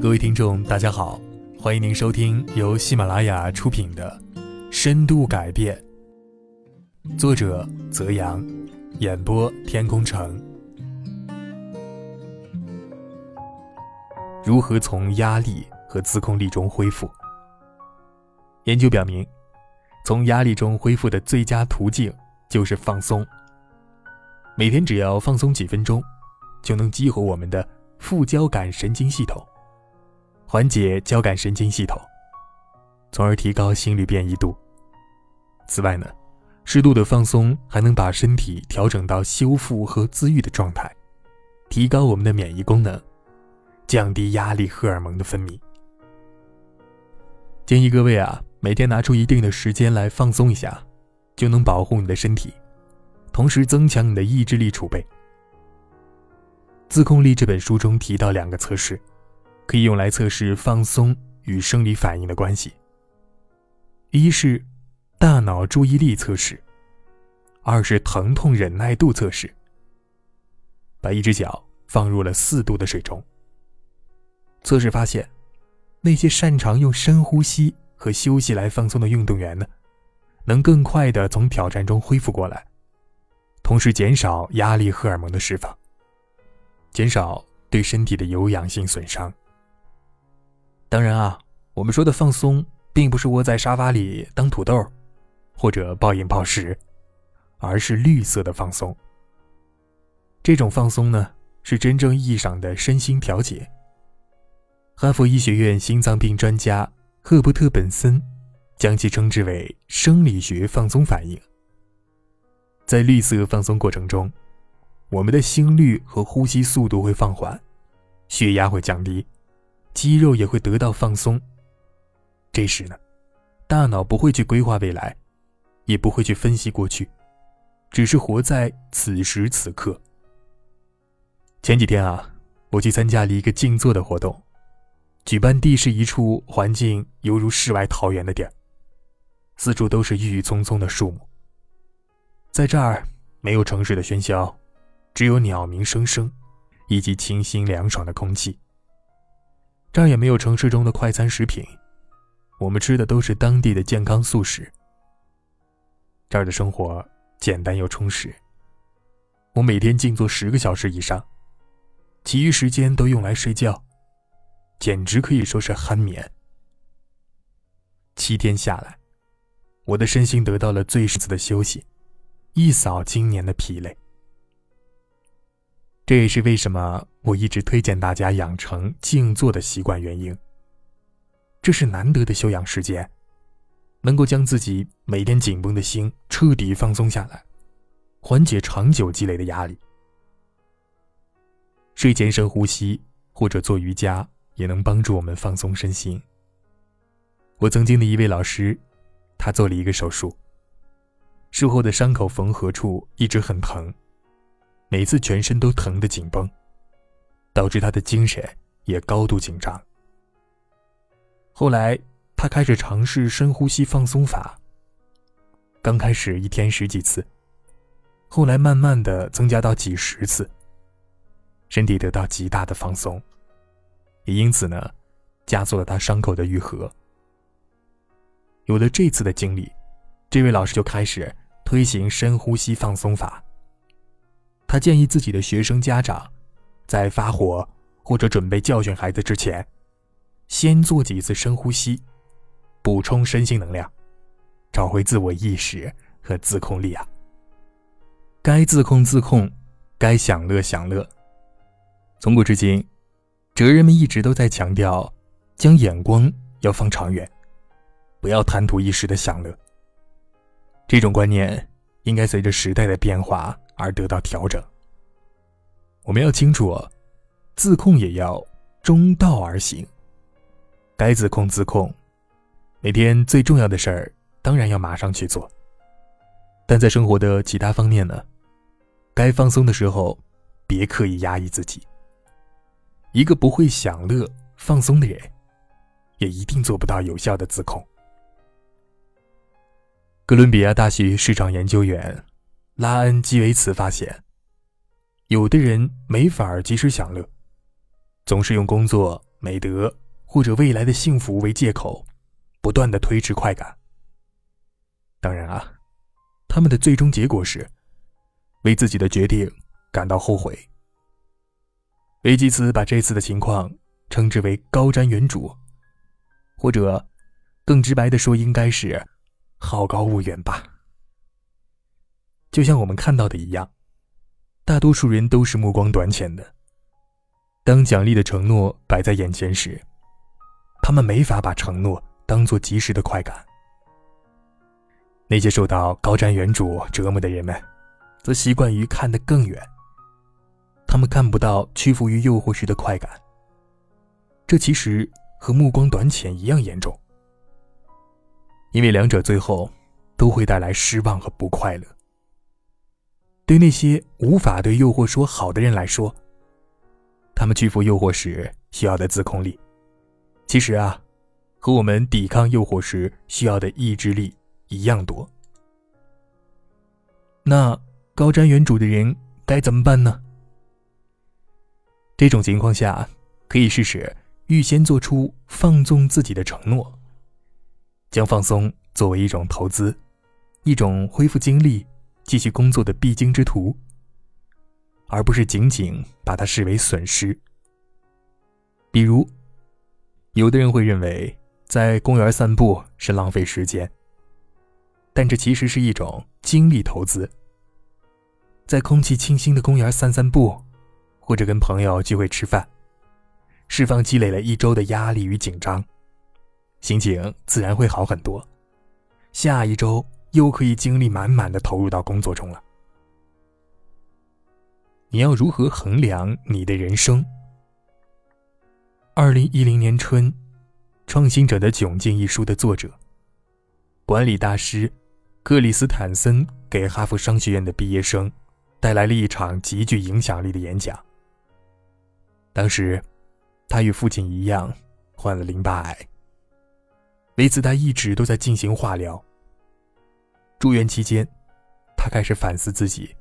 各位听众，大家好，欢迎您收听由喜马拉雅出品的《深度改变》，作者泽阳，演播天空城。如何从压力和自控力中恢复？研究表明，从压力中恢复的最佳途径就是放松。每天只要放松几分钟，就能激活我们的副交感神经系统。缓解交感神经系统，从而提高心率变异度。此外呢，适度的放松还能把身体调整到修复和自愈的状态，提高我们的免疫功能，降低压力荷尔蒙的分泌。建议各位啊，每天拿出一定的时间来放松一下，就能保护你的身体，同时增强你的意志力储备。《自控力》这本书中提到两个测试。可以用来测试放松与生理反应的关系。一是大脑注意力测试，二是疼痛忍耐度测试。把一只脚放入了四度的水中。测试发现，那些擅长用深呼吸和休息来放松的运动员呢，能更快的从挑战中恢复过来，同时减少压力荷尔蒙的释放，减少对身体的有氧性损伤。当然啊，我们说的放松，并不是窝在沙发里当土豆，或者暴饮暴食，而是绿色的放松。这种放松呢，是真正意义上的身心调节。哈佛医学院心脏病专家赫伯特·本森将其称之为生理学放松反应。在绿色放松过程中，我们的心率和呼吸速度会放缓，血压会降低。肌肉也会得到放松。这时呢，大脑不会去规划未来，也不会去分析过去，只是活在此时此刻。前几天啊，我去参加了一个静坐的活动，举办地是一处环境犹如世外桃源的地儿，四处都是郁郁葱葱的树木。在这儿没有城市的喧嚣，只有鸟鸣声声，以及清新凉爽的空气。这儿也没有城市中的快餐食品，我们吃的都是当地的健康素食。这儿的生活简单又充实。我每天静坐十个小时以上，其余时间都用来睡觉，简直可以说是酣眠。七天下来，我的身心得到了最适次的休息，一扫今年的疲累。这也是为什么我一直推荐大家养成静坐的习惯原因。这是难得的休养时间，能够将自己每天紧绷的心彻底放松下来，缓解长久积累的压力。睡前深呼吸或者做瑜伽也能帮助我们放松身心。我曾经的一位老师，他做了一个手术，术后的伤口缝合处一直很疼。每次全身都疼得紧绷，导致他的精神也高度紧张。后来，他开始尝试深呼吸放松法。刚开始一天十几次，后来慢慢的增加到几十次，身体得到极大的放松，也因此呢，加速了他伤口的愈合。有了这次的经历，这位老师就开始推行深呼吸放松法。他建议自己的学生家长，在发火或者准备教训孩子之前，先做几次深呼吸，补充身心能量，找回自我意识和自控力啊。该自控自控，该享乐享乐。从古至今，哲人们一直都在强调，将眼光要放长远，不要贪图一时的享乐。这种观念应该随着时代的变化。而得到调整。我们要清楚，自控也要中道而行。该自控自控，每天最重要的事儿当然要马上去做。但在生活的其他方面呢，该放松的时候，别刻意压抑自己。一个不会享乐、放松的人，也一定做不到有效的自控。哥伦比亚大学市场研究员。拉恩·基维茨发现，有的人没法及时享乐，总是用工作、美德或者未来的幸福为借口，不断的推迟快感。当然啊，他们的最终结果是为自己的决定感到后悔。维基茨把这次的情况称之为“高瞻远瞩”，或者更直白的说，应该是“好高骛远”吧。就像我们看到的一样，大多数人都是目光短浅的。当奖励的承诺摆在眼前时，他们没法把承诺当做及时的快感。那些受到高瞻远瞩折磨的人们，则习惯于看得更远。他们看不到屈服于诱惑时的快感。这其实和目光短浅一样严重，因为两者最后都会带来失望和不快乐。对那些无法对诱惑说好的人来说，他们屈服诱惑时需要的自控力，其实啊，和我们抵抗诱惑时需要的意志力一样多。那高瞻远瞩的人该怎么办呢？这种情况下，可以试试预先做出放纵自己的承诺，将放松作为一种投资，一种恢复精力、继续工作的必经之途。而不是仅仅把它视为损失。比如，有的人会认为在公园散步是浪费时间，但这其实是一种精力投资。在空气清新的公园散散步，或者跟朋友聚会吃饭，释放积累了一周的压力与紧张，心情自然会好很多。下一周又可以精力满满的投入到工作中了。你要如何衡量你的人生？二零一零年春，《创新者的窘境》一书的作者、管理大师克里斯坦森给哈佛商学院的毕业生带来了一场极具影响力的演讲。当时，他与父亲一样患了淋巴癌，为此他一直都在进行化疗。住院期间，他开始反思自己。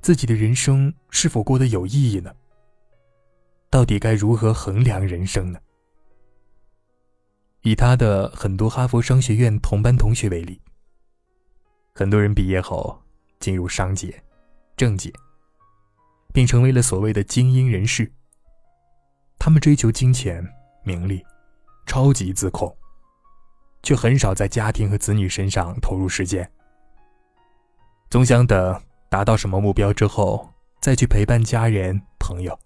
自己的人生是否过得有意义呢？到底该如何衡量人生呢？以他的很多哈佛商学院同班同学为例，很多人毕业后进入商界、政界，并成为了所谓的精英人士。他们追求金钱、名利，超级自控，却很少在家庭和子女身上投入时间，总想等。达到什么目标之后，再去陪伴家人朋友。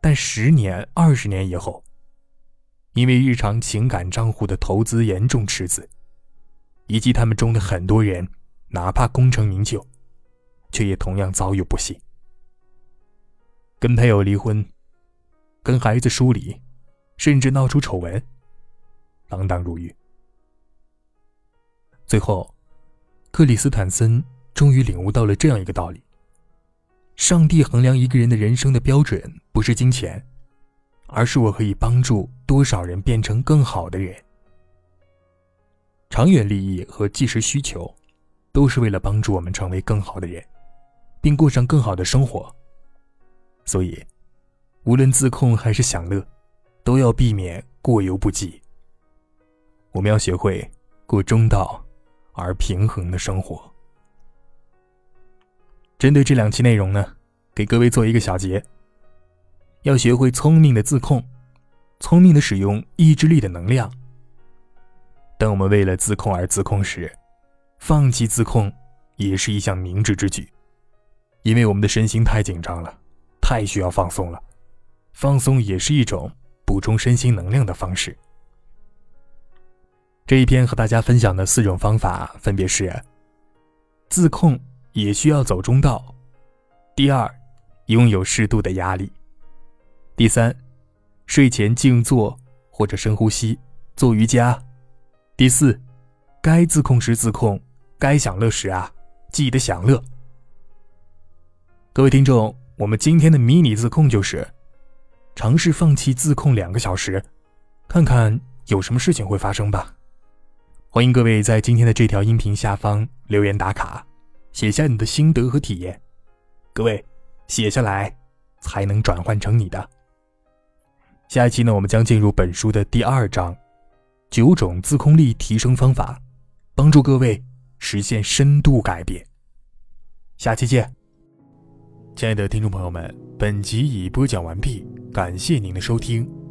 但十年、二十年以后，因为日常情感账户的投资严重赤字，以及他们中的很多人，哪怕功成名就，却也同样遭遇不幸，跟配偶离婚，跟孩子疏离，甚至闹出丑闻，锒铛入狱。最后，克里斯坦森。终于领悟到了这样一个道理：上帝衡量一个人的人生的标准不是金钱，而是我可以帮助多少人变成更好的人。长远利益和即时需求，都是为了帮助我们成为更好的人，并过上更好的生活。所以，无论自控还是享乐，都要避免过犹不及。我们要学会过中道而平衡的生活。针对这两期内容呢，给各位做一个小结：要学会聪明的自控，聪明的使用意志力的能量。当我们为了自控而自控时，放弃自控也是一项明智之举，因为我们的身心太紧张了，太需要放松了。放松也是一种补充身心能量的方式。这一篇和大家分享的四种方法分别是：自控。也需要走中道。第二，拥有适度的压力。第三，睡前静坐或者深呼吸，做瑜伽。第四，该自控时自控，该享乐时啊，记得享乐。各位听众，我们今天的迷你自控就是，尝试放弃自控两个小时，看看有什么事情会发生吧。欢迎各位在今天的这条音频下方留言打卡。写下你的心得和体验，各位，写下来才能转换成你的下一期呢，我们将进入本书的第二章，九种自控力提升方法，帮助各位实现深度改变。下期见，亲爱的听众朋友们，本集已播讲完毕，感谢您的收听。